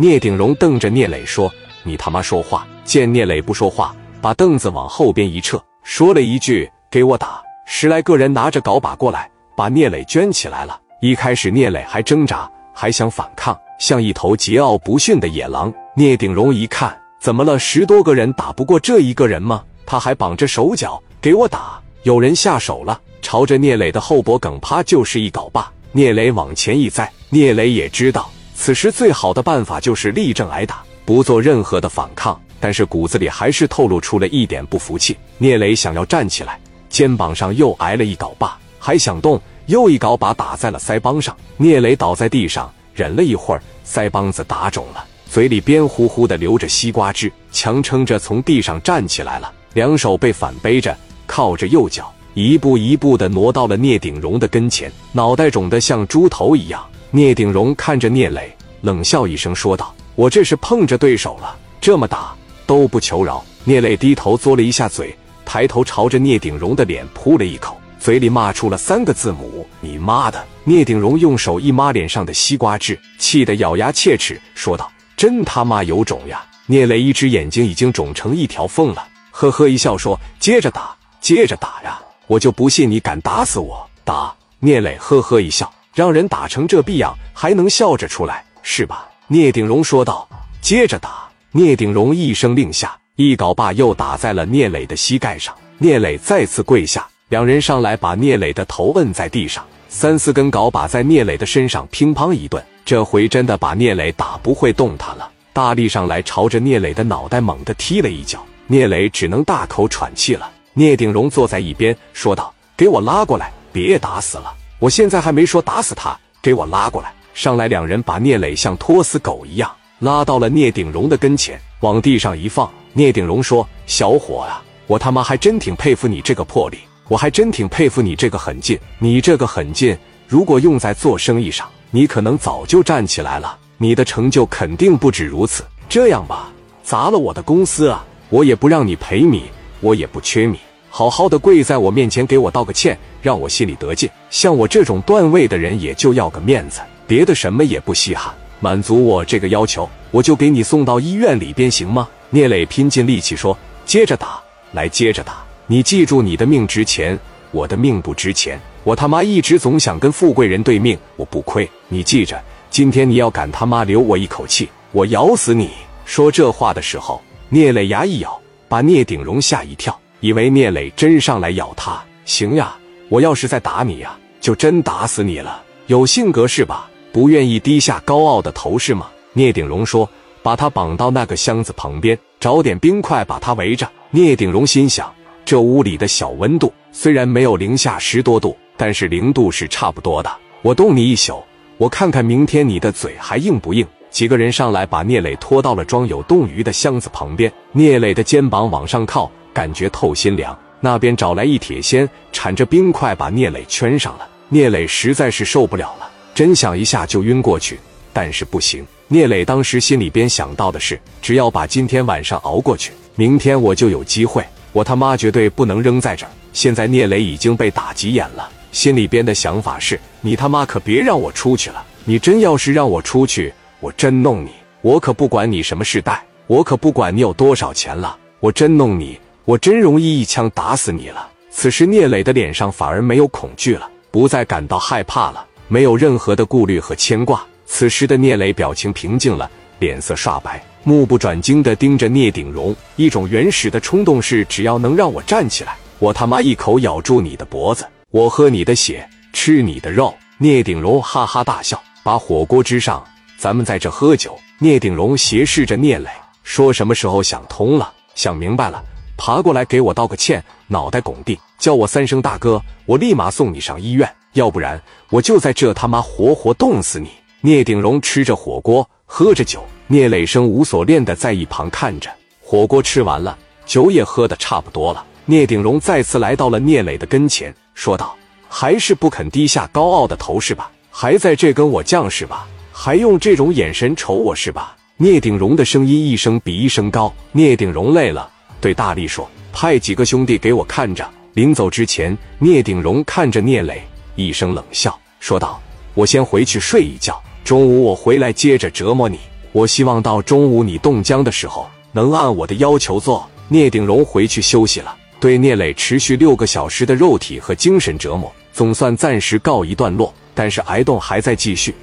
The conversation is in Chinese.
聂鼎荣瞪着聂磊说：“你他妈说话！”见聂磊不说话，把凳子往后边一撤，说了一句：“给我打！”十来个人拿着镐把过来，把聂磊圈起来了。一开始聂磊还挣扎，还想反抗，像一头桀骜不驯的野狼。聂鼎荣一看，怎么了？十多个人打不过这一个人吗？他还绑着手脚，给我打！有人下手了，朝着聂磊的后脖梗啪就是一镐把。聂磊往前一栽，聂磊也知道，此时最好的办法就是立正挨打，不做任何的反抗。但是骨子里还是透露出了一点不服气。聂磊想要站起来，肩膀上又挨了一镐把，还想动，又一镐把打在了腮帮上。聂磊倒在地上，忍了一会儿，腮帮子打肿了，嘴里边呼呼的流着西瓜汁，强撑着从地上站起来了，两手被反背着，靠着右脚，一步一步的挪到了聂鼎荣的跟前，脑袋肿得像猪头一样。聂鼎荣看着聂磊，冷笑一声说道：“我这是碰着对手了，这么打。”都不求饶，聂磊低头嘬了一下嘴，抬头朝着聂鼎荣的脸扑了一口，嘴里骂出了三个字母：“你妈的！”聂鼎荣用手一抹脸上的西瓜汁，气得咬牙切齿，说道：“真他妈有种呀！”聂磊一只眼睛已经肿成一条缝了，呵呵一笑说：“接着打，接着打呀！我就不信你敢打死我！打！”聂磊呵呵一笑，让人打成这逼样，还能笑着出来是吧？聂鼎荣说道：“接着打。”聂鼎荣一声令下，一镐把又打在了聂磊的膝盖上。聂磊再次跪下，两人上来把聂磊的头摁在地上，三四根镐把在聂磊的身上乒乓一顿，这回真的把聂磊打不会动弹了。大力上来，朝着聂磊的脑袋猛地踢了一脚，聂磊只能大口喘气了。聂鼎荣坐在一边说道：“给我拉过来，别打死了！我现在还没说打死他，给我拉过来！”上来，两人把聂磊像拖死狗一样。拉到了聂鼎荣的跟前，往地上一放。聂鼎荣说：“小伙啊，我他妈还真挺佩服你这个魄力，我还真挺佩服你这个狠劲。你这个狠劲，如果用在做生意上，你可能早就站起来了。你的成就肯定不止如此。这样吧，砸了我的公司啊，我也不让你赔米，我也不缺米，好好的跪在我面前给我道个歉，让我心里得劲。像我这种段位的人，也就要个面子，别的什么也不稀罕。”满足我这个要求，我就给你送到医院里边，行吗？聂磊拼尽力气说：“接着打，来接着打！你记住，你的命值钱，我的命不值钱。我他妈一直总想跟富贵人对命，我不亏。你记着，今天你要敢他妈留我一口气，我咬死你！”说这话的时候，聂磊牙一咬，把聂鼎荣吓一跳，以为聂磊真上来咬他。行呀，我要是再打你呀，就真打死你了。有性格是吧？不愿意低下高傲的头是吗？聂鼎荣说：“把他绑到那个箱子旁边，找点冰块把他围着。”聂鼎荣心想：这屋里的小温度虽然没有零下十多度，但是零度是差不多的。我冻你一宿，我看看明天你的嘴还硬不硬。几个人上来把聂磊拖到了装有冻鱼的箱子旁边。聂磊的肩膀往上靠，感觉透心凉。那边找来一铁锨，铲着冰块把聂磊圈上了。聂磊实在是受不了了。真想一下就晕过去，但是不行。聂磊当时心里边想到的是，只要把今天晚上熬过去，明天我就有机会。我他妈绝对不能扔在这儿。现在聂磊已经被打急眼了，心里边的想法是：你他妈可别让我出去了！你真要是让我出去，我真弄你！我可不管你什么世代，我可不管你有多少钱了，我真弄你！我真容易一枪打死你了。此时聂磊的脸上反而没有恐惧了，不再感到害怕了。没有任何的顾虑和牵挂。此时的聂磊表情平静了，脸色刷白，目不转睛地盯着聂鼎荣。一种原始的冲动是：只要能让我站起来，我他妈一口咬住你的脖子，我喝你的血，吃你的肉。聂鼎荣哈哈大笑，把火锅支上，咱们在这喝酒。聂鼎荣斜视着聂磊，说：“什么时候想通了，想明白了，爬过来给我道个歉，脑袋拱地，叫我三声大哥，我立马送你上医院。”要不然我就在这他妈活活冻死你！聂鼎荣吃着火锅，喝着酒，聂磊生无所恋的在一旁看着。火锅吃完了，酒也喝的差不多了。聂鼎荣再次来到了聂磊的跟前，说道：“还是不肯低下高傲的头是吧？还在这跟我犟是吧？还用这种眼神瞅我是吧？”聂鼎荣的声音一声比一声高。聂鼎荣累了，对大力说：“派几个兄弟给我看着。”临走之前，聂鼎荣看着聂磊。一声冷笑，说道：“我先回去睡一觉，中午我回来接着折磨你。”我希望到中午你冻僵的时候，能按我的要求做。聂鼎荣回去休息了。对聂磊持续六个小时的肉体和精神折磨，总算暂时告一段落。但是挨冻还在继续。